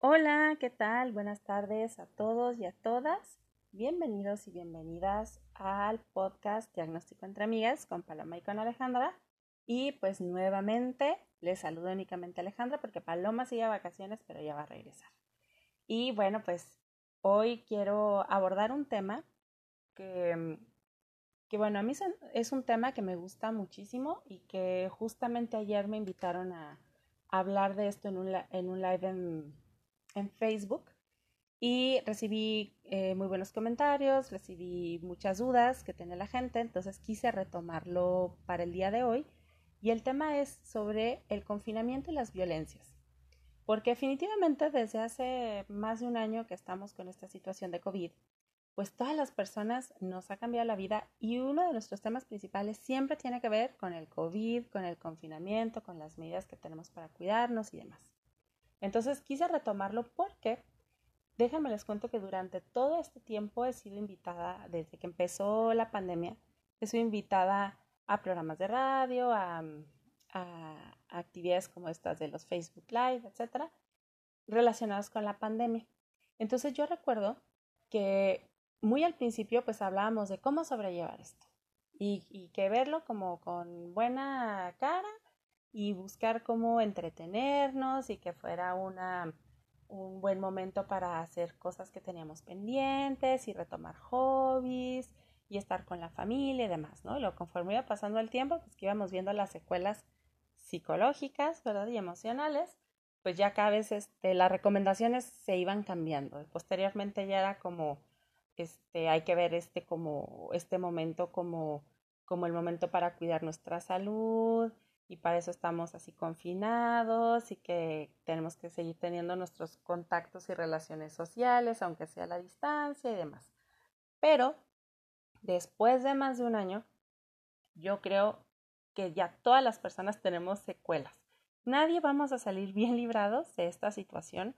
Hola, ¿qué tal? Buenas tardes a todos y a todas. Bienvenidos y bienvenidas al podcast Diagnóstico entre Amigas con Paloma y con Alejandra. Y pues nuevamente les saludo únicamente a Alejandra porque Paloma sigue a vacaciones, pero ya va a regresar. Y bueno, pues hoy quiero abordar un tema que, que bueno, a mí es un tema que me gusta muchísimo y que justamente ayer me invitaron a, hablar de esto en un, en un live en, en Facebook y recibí eh, muy buenos comentarios, recibí muchas dudas que tiene la gente, entonces quise retomarlo para el día de hoy. Y el tema es sobre el confinamiento y las violencias. Porque definitivamente desde hace más de un año que estamos con esta situación de COVID, pues todas las personas nos ha cambiado la vida y uno de nuestros temas principales siempre tiene que ver con el COVID, con el confinamiento, con las medidas que tenemos para cuidarnos y demás. Entonces quise retomarlo porque déjenme les cuento que durante todo este tiempo he sido invitada, desde que empezó la pandemia, he sido invitada a programas de radio, a, actividades como estas de los Facebook Live, etcétera, relacionadas con la pandemia. Entonces yo recuerdo que muy al principio pues hablábamos de cómo sobrellevar esto y, que verlo como con buena cara y buscar cómo entretenernos y que fuera una, un buen momento para hacer cosas que teníamos pendientes y retomar hobbies y estar con la familia y demás, ¿no? Lo conforme iba pasando el tiempo, pues que íbamos viendo las secuelas psicológicas, ¿verdad? Y emocionales, pues ya cada vez este, las recomendaciones se iban cambiando. Posteriormente ya era como, este, hay que ver este como, este momento como, como el momento para cuidar nuestra salud, y para eso estamos así confinados y que tenemos que seguir teniendo nuestros contactos y relaciones sociales, aunque sea a la distancia y demás. Pero después de más de un año, yo creo que ya todas las personas tenemos secuelas. Nadie vamos a salir bien librados de esta situación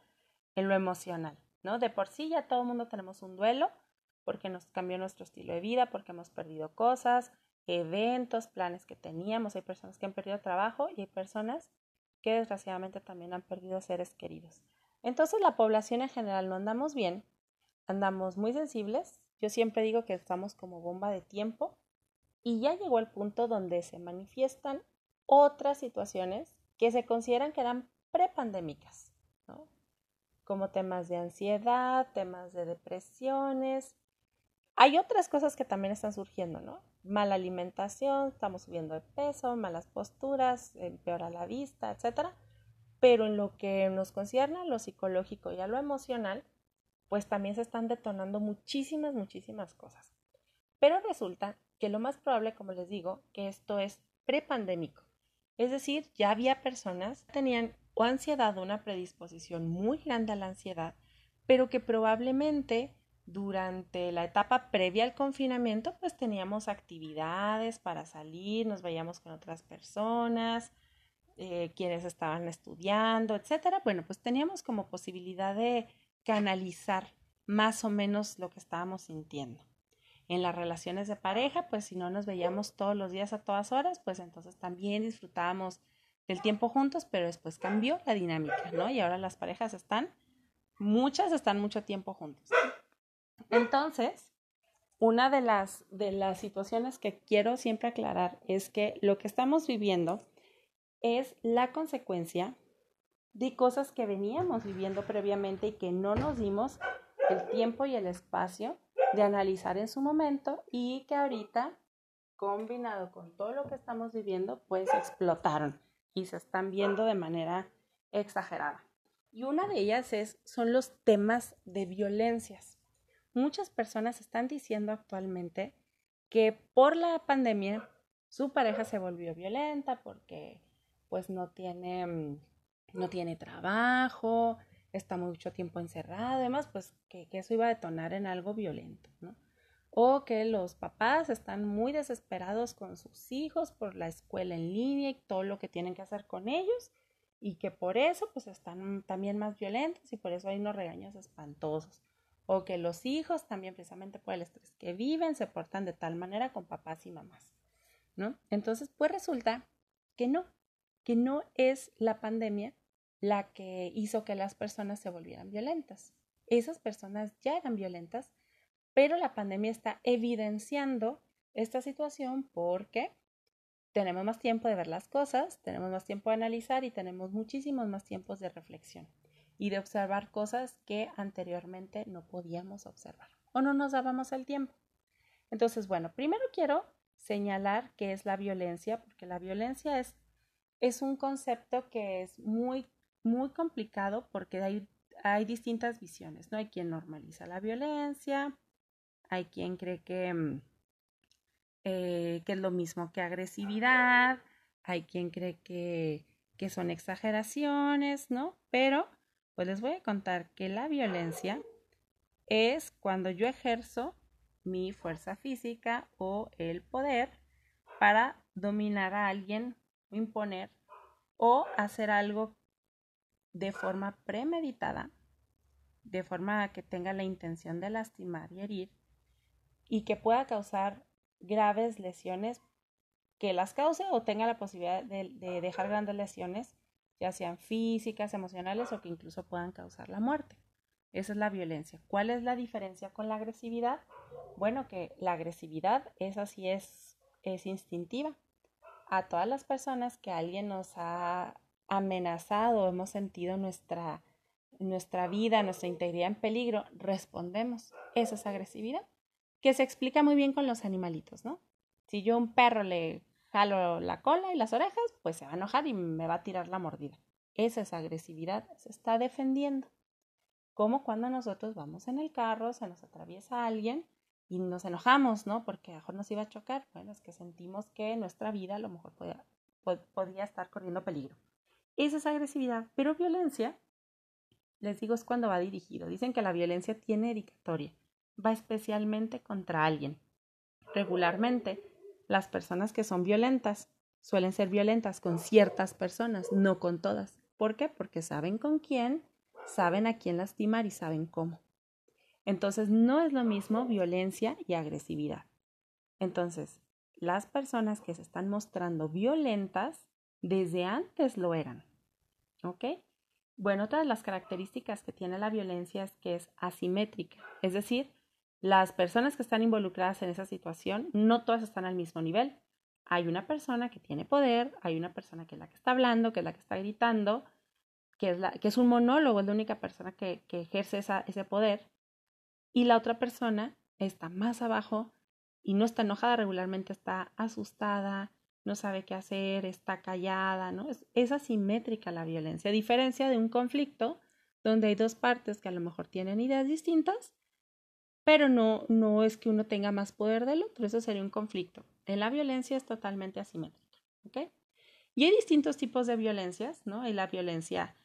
en lo emocional, ¿no? De por sí ya todo el mundo tenemos un duelo porque nos cambió nuestro estilo de vida, porque hemos perdido cosas, eventos, planes que teníamos. Hay personas que han perdido trabajo y hay personas que desgraciadamente también han perdido seres queridos. Entonces la población en general no andamos bien, andamos muy sensibles. Yo siempre digo que estamos como bomba de tiempo y ya llegó el punto donde se manifiestan otras situaciones que se consideran que eran prepandémicas, ¿no? como temas de ansiedad, temas de depresiones. Hay otras cosas que también están surgiendo, ¿no? Mala alimentación, estamos subiendo de peso, malas posturas, empeora la vista, etcétera. Pero en lo que nos concierne a lo psicológico y a lo emocional, pues también se están detonando muchísimas, muchísimas cosas. Pero resulta que lo más probable, como les digo, que esto es prepandémico. Es decir, ya había personas que tenían o ansiedad una predisposición muy grande a la ansiedad, pero que probablemente durante la etapa previa al confinamiento, pues teníamos actividades para salir, nos veíamos con otras personas, eh, quienes estaban estudiando, etcétera. Bueno, pues teníamos como posibilidad de canalizar más o menos lo que estábamos sintiendo. En las relaciones de pareja, pues si no nos veíamos todos los días a todas horas, pues entonces también disfrutábamos del tiempo juntos, pero después cambió la dinámica, ¿no? Y ahora las parejas están, muchas están mucho tiempo juntos. Entonces, una de las, de las situaciones que quiero siempre aclarar es que lo que estamos viviendo es la consecuencia de cosas que veníamos viviendo previamente y que no nos dimos el tiempo y el espacio de analizar en su momento y que ahorita, combinado con todo lo que estamos viviendo, pues explotaron y se están viendo de manera exagerada. Y una de ellas es, son los temas de violencias. Muchas personas están diciendo actualmente que por la pandemia su pareja se volvió violenta porque pues no tiene, mm, no tiene trabajo, está mucho tiempo encerrado, además pues que, que, eso iba a detonar en algo violento, ¿no? O que los papás están muy desesperados con sus hijos por la escuela en línea y todo lo que tienen que hacer con ellos y que por eso pues están también más violentos y por eso hay unos regaños espantosos o que los hijos también precisamente por el estrés que viven se portan de tal manera con papás y mamás, ¿no? Entonces, pues resulta que no, que no es la pandemia la que hizo que las personas se volvieran violentas. Esas personas ya eran violentas, pero la pandemia está evidenciando esta situación porque tenemos más tiempo de ver las cosas, tenemos más tiempo de analizar y tenemos muchísimos más tiempos de reflexión y de observar cosas que anteriormente no podíamos observar o no nos dábamos el tiempo. Entonces, bueno, primero quiero señalar qué es la violencia, porque la violencia es, es un concepto que es muy, muy complicado porque hay, hay distintas visiones, ¿no? Hay quien normaliza la violencia, hay quien cree que mm, eh, que es lo mismo que agresividad, hay quien cree que, que son exageraciones, ¿no? Pero, pues les voy a contar que la violencia es cuando yo ejerzo mi fuerza física o el poder para dominar a alguien, imponer o hacer algo de forma premeditada, de forma que tenga la intención de lastimar y herir y que pueda causar graves lesiones que las cause o tenga la posibilidad de, dejar grandes lesiones, ya sean físicas, emocionales o que incluso puedan causar la muerte. Esa es la violencia. ¿Cuál es la diferencia con la agresividad? Bueno, que la agresividad, esa sí es, es instintiva. A todas las personas que alguien nos ha amenazado, hemos sentido nuestra, nuestra vida, nuestra integridad en peligro, respondemos. Esa es agresividad que se explica muy bien con los animalitos, ¿no? Si yo a un perro le jalo la cola y las orejas, pues se va a enojar y me va a tirar la mordida. Esa es agresividad, se está defendiendo. Como cuando nosotros vamos en el carro, se nos atraviesa alguien y nos enojamos, ¿no? Porque a lo mejor nos iba a chocar. Bueno, es que sentimos que nuestra vida a lo mejor podía, podía estar corriendo peligro. Esa es agresividad, pero violencia, les digo, es cuando va dirigido. Dicen que la violencia tiene dedicatoria va especialmente contra alguien. Regularmente, las personas que son violentas suelen ser violentas con ciertas personas, no con todas. ¿Por qué? Porque saben con quién, saben a quién lastimar y saben cómo. Entonces, no es lo mismo violencia y agresividad. Entonces, las personas que se están mostrando violentas desde antes lo eran. ¿Ok? Bueno, otra de las características que tiene la violencia es que es asimétrica, es decir, las personas que están involucradas en esa situación, no todas están al mismo nivel. Hay una persona que tiene poder, hay una persona que es la que está hablando, que es la que está gritando, que es, la, que es un monólogo, es la única persona que, que ejerce esa, ese poder. Y la otra persona está más abajo y no está enojada regularmente, está asustada, no sabe qué hacer, está callada, ¿no? Es, es asimétrica la violencia, a diferencia de un conflicto donde hay dos partes que a lo mejor tienen ideas distintas pero no, no es que uno tenga más poder del otro, eso sería un conflicto. En la violencia es totalmente asimétrica, ¿ok? Y hay distintos tipos de violencias, ¿no? Hay la violencia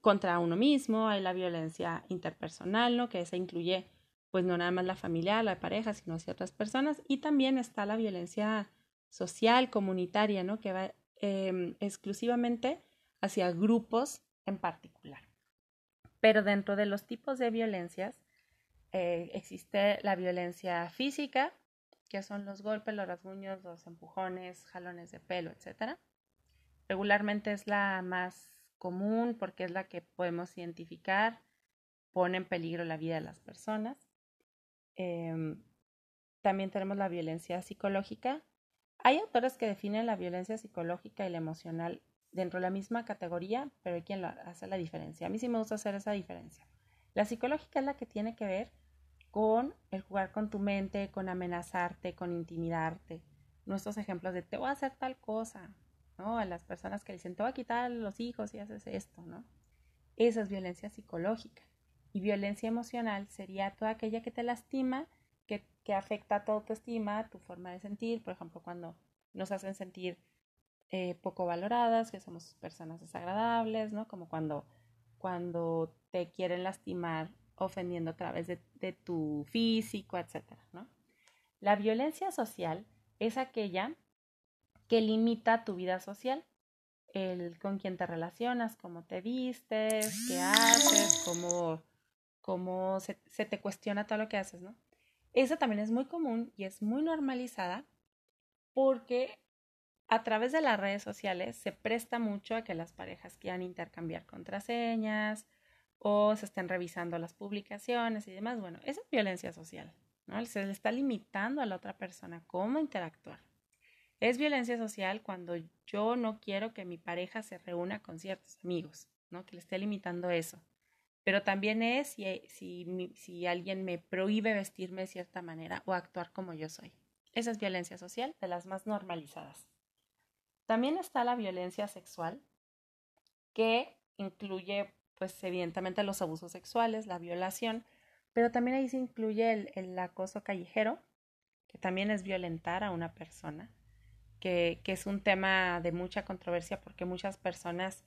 contra uno mismo, hay la violencia interpersonal, ¿no? Que esa incluye, pues, no nada más la familia, la pareja, sino hacia otras personas. Y también está la violencia social, comunitaria, ¿no? Que va em, exclusivamente hacia grupos en particular. Pero dentro de los tipos de violencias, eh, existe la violencia física, que son los golpes, los rasguños, los empujones, jalones de pelo, etc. Regularmente es la más común porque es la que podemos identificar, pone en peligro la vida de las personas. Em, también tenemos la violencia psicológica. Hay autores que definen la violencia psicológica y la emocional dentro de la misma categoría, pero hay quien hace la diferencia. A mí sí me gusta hacer esa diferencia. La psicológica es la que tiene que ver con el jugar con tu mente, con amenazarte, con intimidarte. Nuestros ejemplos de te voy a hacer tal cosa, ¿no? A las personas que dicen te voy a quitar los hijos y haces esto, ¿no? Esa es violencia psicológica. Y violencia emocional sería toda aquella que te lastima, que, que afecta a tu autoestima, tu forma de sentir, por ejemplo, cuando nos hacen sentir eh, poco valoradas, que somos personas desagradables, ¿no? Como cuando, cuando te quieren lastimar ofendiendo a través de, tu físico, etcétera, ¿no? La violencia social es aquella que limita tu vida social, el con quién te relacionas, cómo te vistes, qué haces, cómo, cómo se, se, te cuestiona todo lo que haces, ¿no? Esa también es muy común y es muy normalizada porque a través de las redes sociales se presta mucho a que las parejas quieran intercambiar contraseñas o se estén revisando las publicaciones y demás. Bueno, esa es violencia social, ¿no? Se le está limitando a la otra persona cómo interactuar. Es violencia social cuando yo no quiero que mi pareja se reúna con ciertos amigos, ¿no? Que le esté limitando eso. Pero también es si, si, si alguien me prohíbe vestirme de cierta manera o actuar como yo soy. Esa es violencia social, de las más normalizadas. También está la violencia sexual, que incluye, pues, evidentemente los abusos sexuales, la violación, pero también ahí se incluye el, el acoso callejero, que también es violentar a una persona, que, que es un tema de mucha controversia porque muchas personas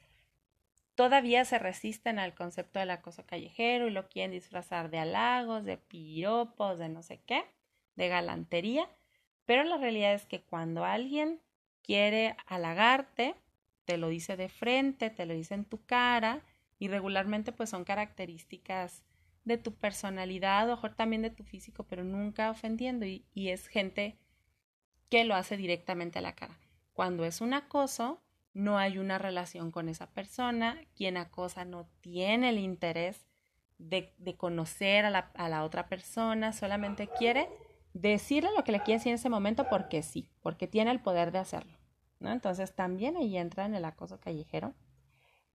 todavía se resisten al concepto del acoso callejero y lo quieren disfrazar de halagos, de piropos, de no sé qué, de galantería, pero la realidad es que cuando alguien quiere halagarte, te lo dice de frente, te lo dice en tu cara y regularmente pues son características de tu personalidad o también de tu físico, pero nunca ofendiendo y, es gente que lo hace directamente a la cara. Cuando es un acoso, no hay una relación con esa persona, quien acosa no tiene el interés de, de conocer a la, a la otra persona, solamente quiere decirle lo que le quiere decir en ese momento porque sí, porque tiene el poder de hacerlo. ¿no? Entonces también ahí entra en el acoso callejero.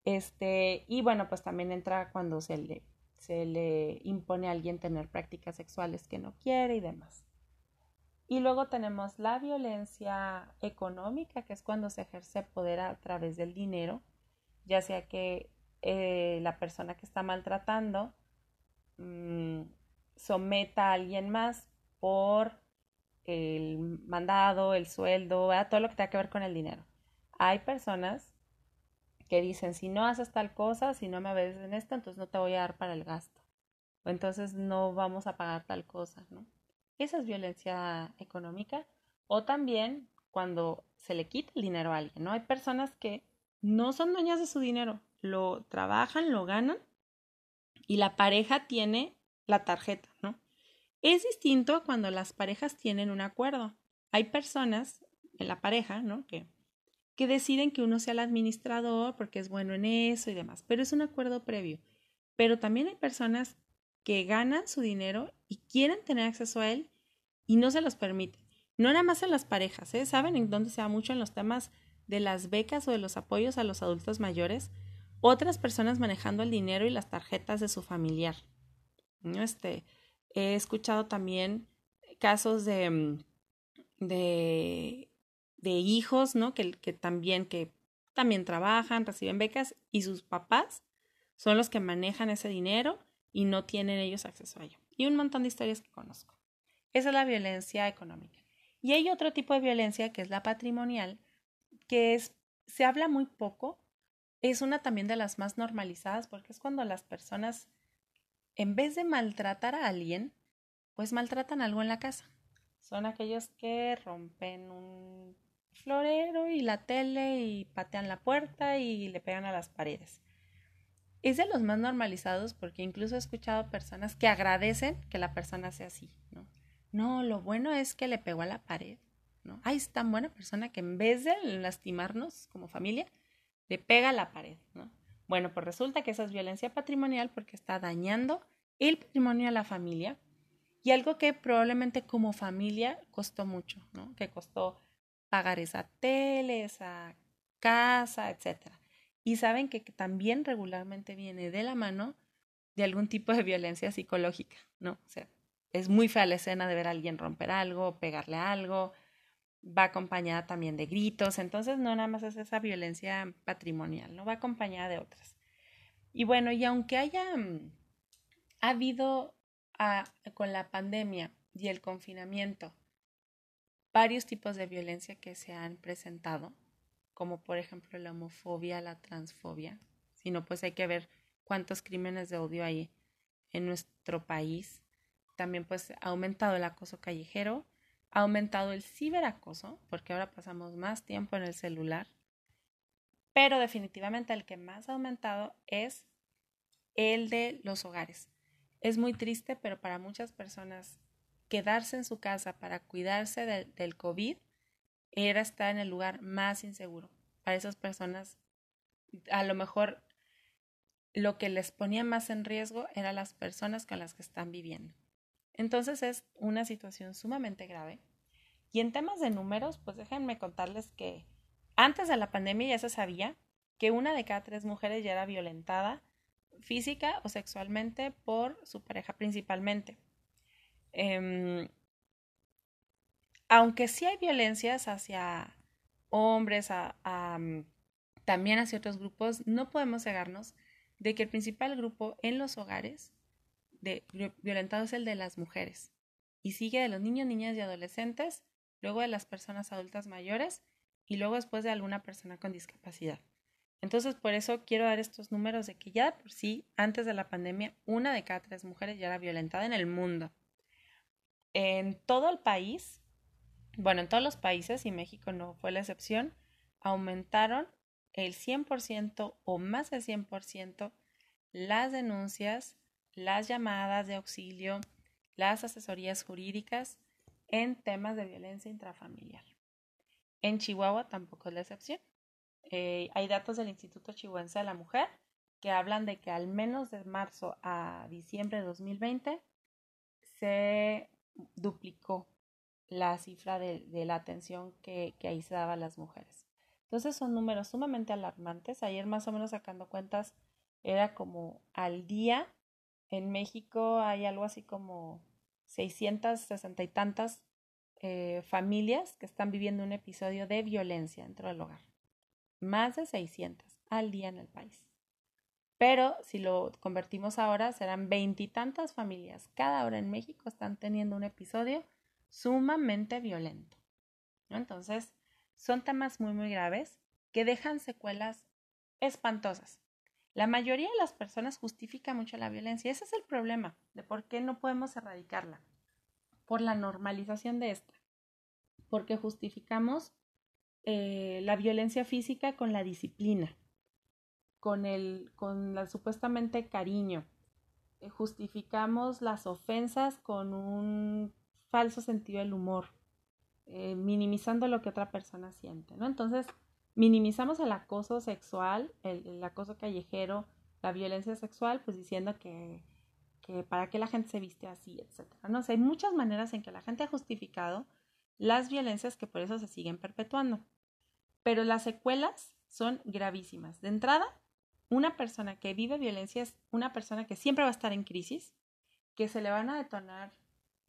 Este, y bueno, pues también entra cuando se le, se le impone a alguien tener prácticas sexuales que no quiere y demás. Y luego tenemos la violencia económica, que es cuando se ejerce poder a través del dinero, ya sea que eh, la persona que está maltratando mmm, someta a alguien más por el mandado, el sueldo, todo lo que tenga que ver con el dinero. Hay personas que dicen, si no haces tal cosa, si no me ves en esto, entonces no te voy a dar para el gasto. O entonces no vamos a pagar tal cosa, ¿no? Esa es violencia económica. O también cuando se le quita el dinero a alguien, ¿no? Hay personas que no son dueñas de su dinero, lo trabajan, lo ganan y la pareja tiene la tarjeta, ¿no? Es distinto cuando las parejas tienen un acuerdo. Hay personas en la pareja, ¿no? Que, que deciden que uno sea el administrador porque es bueno en eso y demás, pero es un acuerdo previo. Pero también hay personas que ganan su dinero y quieren tener acceso a él y no se los permiten. No nada más en las parejas, ¿eh? ¿Saben en dónde se da mucho en los temas de las becas o de los apoyos a los adultos mayores? Otras personas manejando el dinero y las tarjetas de su familiar. Este, He escuchado también casos de, mm, de, de hijos, ¿no? Que, que, también, que también trabajan, reciben becas y sus papás son los que manejan ese dinero y no tienen ellos acceso a ello. Y un montón de historias que conozco. Esa es la violencia económica. Y hay otro tipo de violencia que es la patrimonial, que es, se habla muy poco, es una también de las más normalizadas porque es cuando las personas en vez de maltratar a alguien, pues maltratan algo en la casa. Son aquellos que rompen un florero y la tele y patean la puerta y le pegan a las paredes. Es de los más normalizados porque incluso he escuchado personas que agradecen que la persona sea así, ¿no? No, lo bueno es que le pegó a la pared, ¿no? Ay, es tan buena persona que en vez de lastimarnos como familia, le pega a la pared, ¿no? Bueno, pues resulta que esa es violencia patrimonial porque está dañando el patrimonio de la familia y algo que probablemente como familia costó mucho, ¿no? Que costó pagar esa tele, esa casa, etc. Y saben que también regularmente viene de la mano de algún tipo de violencia psicológica, ¿no? O sea, es muy fea la escena de ver a alguien romper algo, pegarle algo, va acompañada también de gritos, entonces no nada más es esa violencia patrimonial, no va acompañada de otras. Y bueno, y aunque haya mm, habido con la pandemia y el confinamiento varios tipos de violencia que se han presentado, como por ejemplo la homofobia, la transfobia, sino pues hay que ver cuántos crímenes de odio hay en nuestro país. También pues ha aumentado el acoso callejero, ha aumentado el ciberacoso, porque ahora pasamos más tiempo en el celular, pero definitivamente el que más ha aumentado es el de los hogares. Es muy triste, pero para muchas personas quedarse en su casa para cuidarse del COVID era estar en el lugar más inseguro. Para esas personas, a lo mejor lo que les ponía más en riesgo eran las personas con las que están viviendo. Entonces es una situación sumamente grave. Y en temas de números, pues déjenme contarles que antes de la pandemia ya se sabía que una de cada tres mujeres ya era violentada física o sexualmente por su pareja principalmente. Em, aunque sí hay violencias hacia hombres, mm, también hacia otros grupos, no podemos cegarnos de que el principal grupo en los hogares de violentados es el de las mujeres y sigue de los niños, niñas y adolescentes, luego de las personas adultas mayores y luego después de alguna persona con discapacidad. Entonces, por eso quiero dar estos números de que ya por sí, antes de la pandemia, una de cada tres mujeres ya era violentada en el mundo. En todo el país, bueno, en todos los países, y México no fue la excepción, aumentaron el 100% o más del 100% las denuncias, las llamadas de auxilio, las asesorías jurídicas en temas de violencia intrafamiliar. En Chihuahua tampoco es la excepción. Eh, hay datos del Instituto Chihuahuense de la Mujer que hablan de que al menos de marzo a diciembre de 2020 se duplicó la cifra de, la atención que, que, ahí se daba a las mujeres. Entonces son números sumamente alarmantes. Ayer más o menos sacando cuentas era como al día en México hay algo así como 660 y tantas eh, familias que están viviendo un episodio de violencia dentro del hogar más de 600 al día en el país. Pero si lo convertimos ahora, serán veintitantas familias cada hora en México están teniendo un episodio sumamente violento. Entonces, son temas muy, muy graves que dejan secuelas espantosas. La mayoría de las personas justifica mucho la violencia. Ese es el problema de por qué no podemos erradicarla. Por la normalización de esta. Porque justificamos eh, la violencia física con la disciplina, con el, con la supuestamente cariño. Eh, justificamos las ofensas con un falso sentido del humor, eh, minimizando lo que otra persona siente, ¿no? Entonces, minimizamos el acoso sexual, el, acoso callejero, la violencia sexual, pues diciendo que, que para qué la gente se viste así, etcétera. No sé, hay muchas maneras en que la gente ha justificado las violencias que por eso se siguen perpetuando. Pero las secuelas son gravísimas. De entrada, una persona que vive violencia es una persona que siempre va a estar en crisis, que se le van a detonar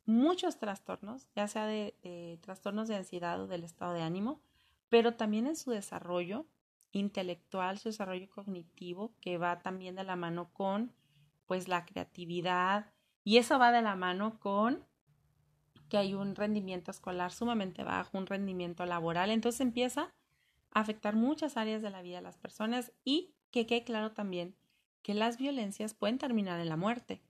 muchos trastornos, ya sea de, trastornos de ansiedad o del estado de ánimo, pero también en su desarrollo intelectual, su desarrollo cognitivo, que va también de la mano con pues la creatividad y eso va de la mano con que hay un rendimiento escolar sumamente bajo, un rendimiento laboral, entonces empieza afectar muchas áreas de la vida de las personas y que quede claro también que las violencias pueden terminar en la muerte.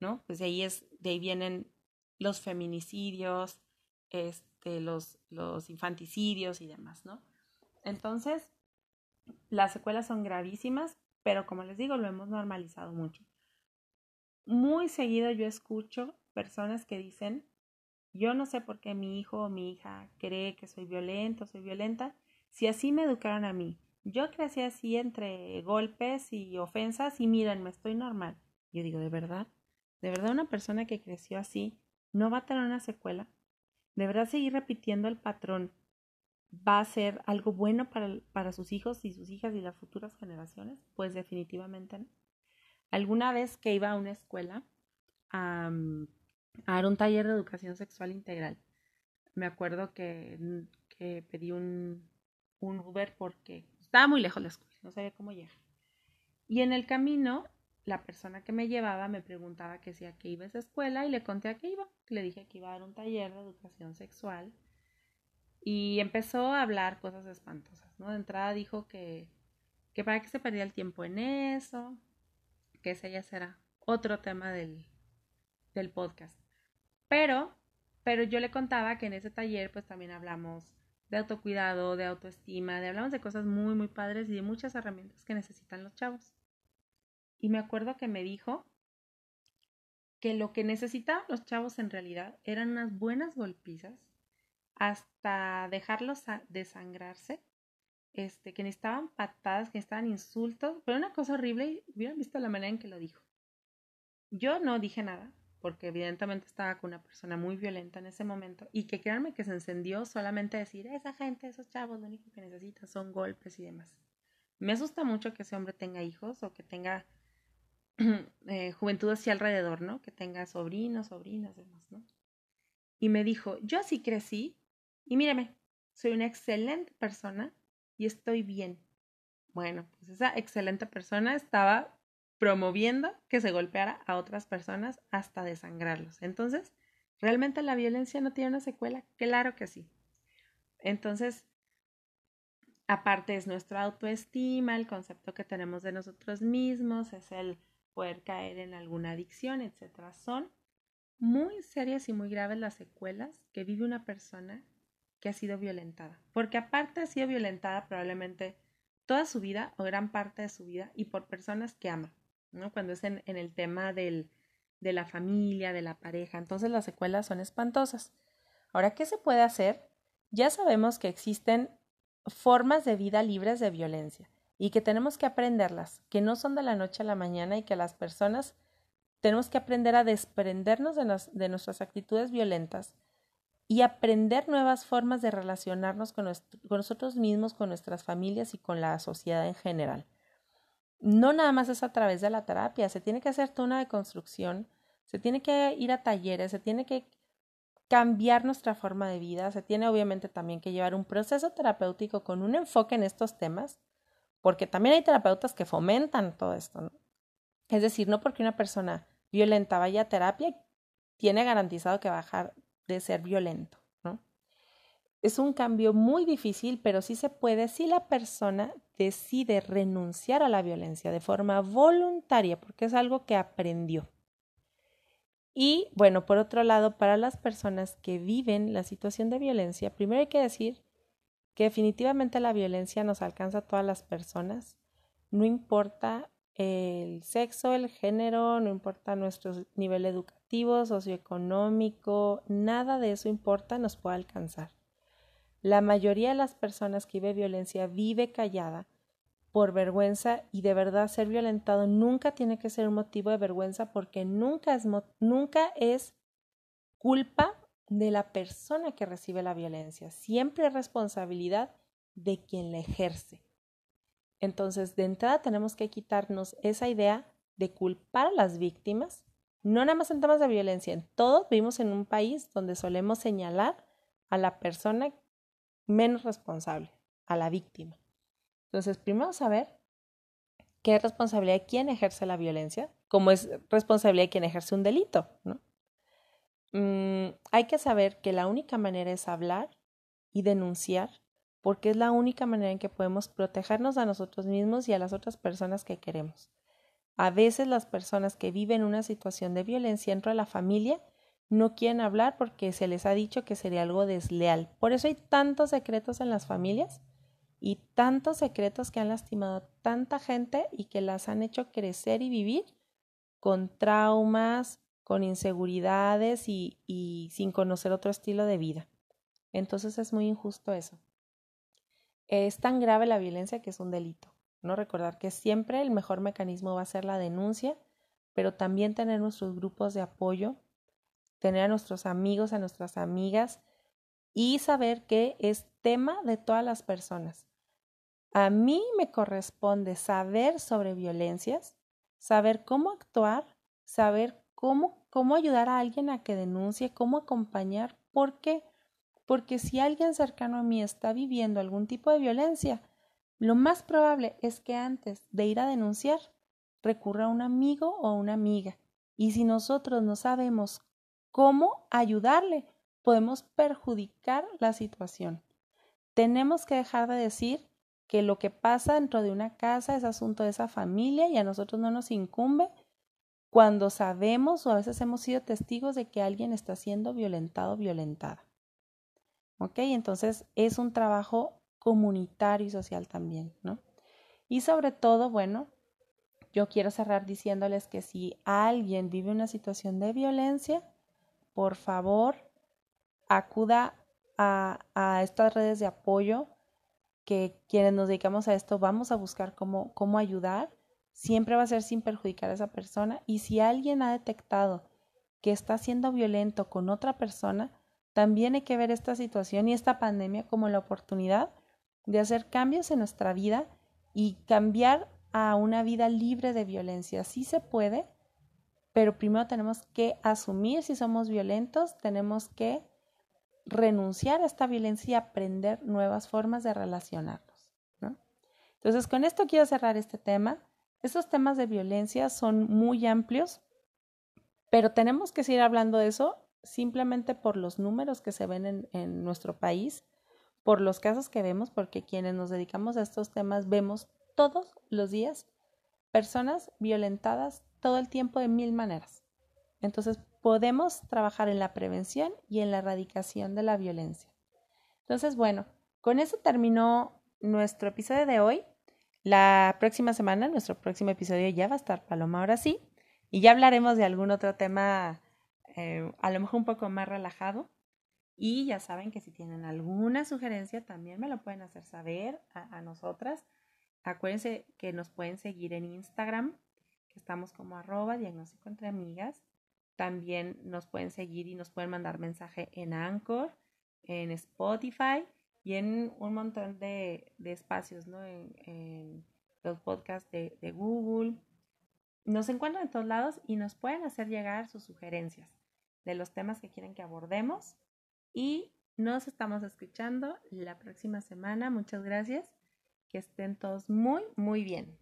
¿No? Pues de ahí es, de ahí vienen los feminicidios, este, los, los infanticidios y demás, ¿no? Entonces, las secuelas son gravísimas, pero como les digo, lo hemos normalizado mucho. Muy seguido yo escucho personas que dicen, yo no sé por qué mi hijo o mi hija cree que soy violento, soy violenta, si así me educaron a mí. Yo crecí así entre golpes y ofensas y miren, me estoy normal. Yo digo, ¿de verdad? ¿De verdad una persona que creció así no va a tener una secuela? ¿De verdad seguir repitiendo el patrón va a ser algo bueno para, para sus hijos y sus hijas y las futuras generaciones? Pues definitivamente no. Alguna vez que iba a una escuela, a dar un taller de educación sexual integral. Me acuerdo que, que pedí un, un Uber porque estaba muy lejos la escuela, no sabía cómo llegar. Y en el camino, la persona que me llevaba me preguntaba que si a qué iba esa escuela y le conté a qué iba. Le dije que iba a dar un taller de educación sexual y empezó a hablar cosas espantosas, ¿no? De entrada dijo que, que para qué se perdía el tiempo en eso, que ese ya será otro tema del, del podcast. Pero, pero yo le contaba que en ese taller pues también hablamos de autocuidado, de autoestima, de hablamos de cosas muy, muy padres y de muchas herramientas que necesitan los chavos. Y me acuerdo que me dijo que lo que necesitaban los chavos en realidad eran unas buenas golpizas hasta dejarlos desangrarse, este, que necesitaban patadas, que necesitaban insultos, pero una cosa horrible, y hubieran visto la manera en que lo dijo. Yo no dije nada, porque evidentemente estaba con una persona muy violenta en ese momento, y que créanme que se encendió solamente decir, esa gente, esos chavos, lo único que necesitan son golpes y demás. Me asusta mucho que ese hombre tenga hijos o que tenga eh, juventud así alrededor, ¿no? Que tenga sobrinos, sobrinas, demás, ¿no? Y me dijo, yo así crecí y míreme, soy una excelente persona y estoy bien. Bueno, pues esa excelente persona estaba promoviendo que se golpeara a otras personas hasta desangrarlos. Entonces, ¿realmente la violencia no tiene una secuela? Claro que sí. Entonces, aparte es nuestra autoestima, el concepto que tenemos de nosotros mismos, es el poder caer en alguna adicción, etcétera. Son muy serias y muy graves las secuelas que vive una persona que ha sido violentada. Porque aparte ha sido violentada probablemente toda su vida o gran parte de su vida y por personas que ama, ¿no? Cuando es en, en el tema del, de la familia, de la pareja. Entonces las secuelas son espantosas. Ahora, ¿qué se puede hacer? Ya sabemos que existen formas de vida libres de violencia y que tenemos que aprenderlas, que no son de la noche a la mañana y que las personas tenemos que aprender a desprendernos de, nuestras actitudes violentas y aprender nuevas formas de relacionarnos con, con nosotros mismos, con nuestras familias y con la sociedad en general. No nada más es a través de la terapia, se tiene que hacer toda una deconstrucción, se tiene que ir a talleres, se tiene que cambiar nuestra forma de vida, se tiene obviamente también que llevar un proceso terapéutico con un enfoque en estos temas, porque también hay terapeutas que fomentan todo esto. ¿no? Es decir, no porque una persona violenta vaya a terapia, tiene garantizado que dejar de ser violento. ¿no? Es un cambio muy difícil, pero sí se puede si la persona decide renunciar a la violencia de forma voluntaria, porque es algo que aprendió. Y bueno, por otro lado, para las personas que viven la situación de violencia, primero hay que decir que definitivamente la violencia nos alcanza a todas las personas, no importa el sexo, el género, no importa nuestro nivel educativo, socioeconómico, nada de eso importa, nos puede alcanzar. La mayoría de las personas que vive violencia vive callada por vergüenza y de verdad ser violentado nunca tiene que ser un motivo de vergüenza porque nunca es, nunca es culpa de la persona que recibe la violencia, siempre es responsabilidad de quien la ejerce. Entonces, de entrada tenemos que quitarnos esa idea de culpar a las víctimas, no nada más en temas de violencia, en todo vivimos en un país donde solemos señalar a la persona menos responsable, a la víctima. Entonces, primero saber qué es responsabilidad de quien ejerce la violencia, como es responsabilidad de quien ejerce un delito, ¿no? Mm, hay que saber que la única manera es hablar y denunciar, porque es la única manera en que podemos protegernos a nosotros mismos y a las otras personas que queremos. A veces las personas que viven una situación de violencia dentro de la familia no quieren hablar porque se les ha dicho que sería algo desleal. Por eso hay tantos secretos en las familias y tantos secretos que han lastimado a tanta gente y que las han hecho crecer y vivir con traumas, con inseguridades y, y sin conocer otro estilo de vida. Entonces es muy injusto eso. Es tan grave la violencia que es un delito. No recordar que siempre el mejor mecanismo va a ser la denuncia, pero también tener nuestros grupos de apoyo, tener a nuestros amigos, a nuestras amigas y saber que es tema de todas las personas. A mí me corresponde saber sobre violencias, saber cómo actuar, saber cómo, cómo ayudar a alguien a que denuncie, cómo acompañar. ¿Por qué? Porque si alguien cercano a mí está viviendo algún tipo de violencia, lo más probable es que antes de ir a denunciar recurra a un amigo o una amiga. Y si nosotros no sabemos cómo ayudarle, podemos perjudicar la situación. Tenemos que dejar de decir que lo que pasa dentro de una casa es asunto de esa familia y a nosotros no nos incumbe cuando sabemos o a veces hemos sido testigos de que alguien está siendo violentado o violentada. ¿Ok? Entonces es un trabajo comunitario y social también, ¿no? Y sobre todo, bueno, yo quiero cerrar diciéndoles que si alguien vive una situación de violencia, por favor, acuda a, a estas redes de apoyo que quienes nos dedicamos a esto vamos a buscar cómo, cómo ayudar, siempre va a ser sin perjudicar a esa persona. Y si alguien ha detectado que está siendo violento con otra persona, también hay que ver esta situación y esta pandemia como la oportunidad de hacer cambios en nuestra vida y cambiar a una vida libre de violencia. Sí se puede, pero primero tenemos que asumir si somos violentos, tenemos que renunciar a esta violencia y aprender nuevas formas de relacionarnos. ¿no? Entonces, con esto quiero cerrar este tema. Estos temas de violencia son muy amplios, pero tenemos que seguir hablando de eso simplemente por los números que se ven en, en nuestro país, por los casos que vemos, porque quienes nos dedicamos a estos temas vemos todos los días personas violentadas todo el tiempo de mil maneras. Entonces, podemos trabajar en la prevención y en la erradicación de la violencia. Entonces, bueno, con eso terminó nuestro episodio de hoy. La próxima semana, nuestro próximo episodio ya va a estar Paloma ahora sí, y ya hablaremos de algún otro tema, eh, a lo mejor un poco más relajado. Y ya saben que si tienen alguna sugerencia, también me lo pueden hacer saber a, a nosotras. Acuérdense que nos pueden seguir en Instagram, que estamos como arroba diagnóstico entre amigas. También nos pueden seguir y nos pueden mandar mensaje en Anchor, en Spotify y en un montón de, espacios, ¿no? En, los podcasts de, de Google. Nos encuentran en todos lados y nos pueden hacer llegar sus sugerencias de los temas que quieren que abordemos. Y nos estamos escuchando la próxima semana. Muchas gracias. Que estén todos muy, muy bien.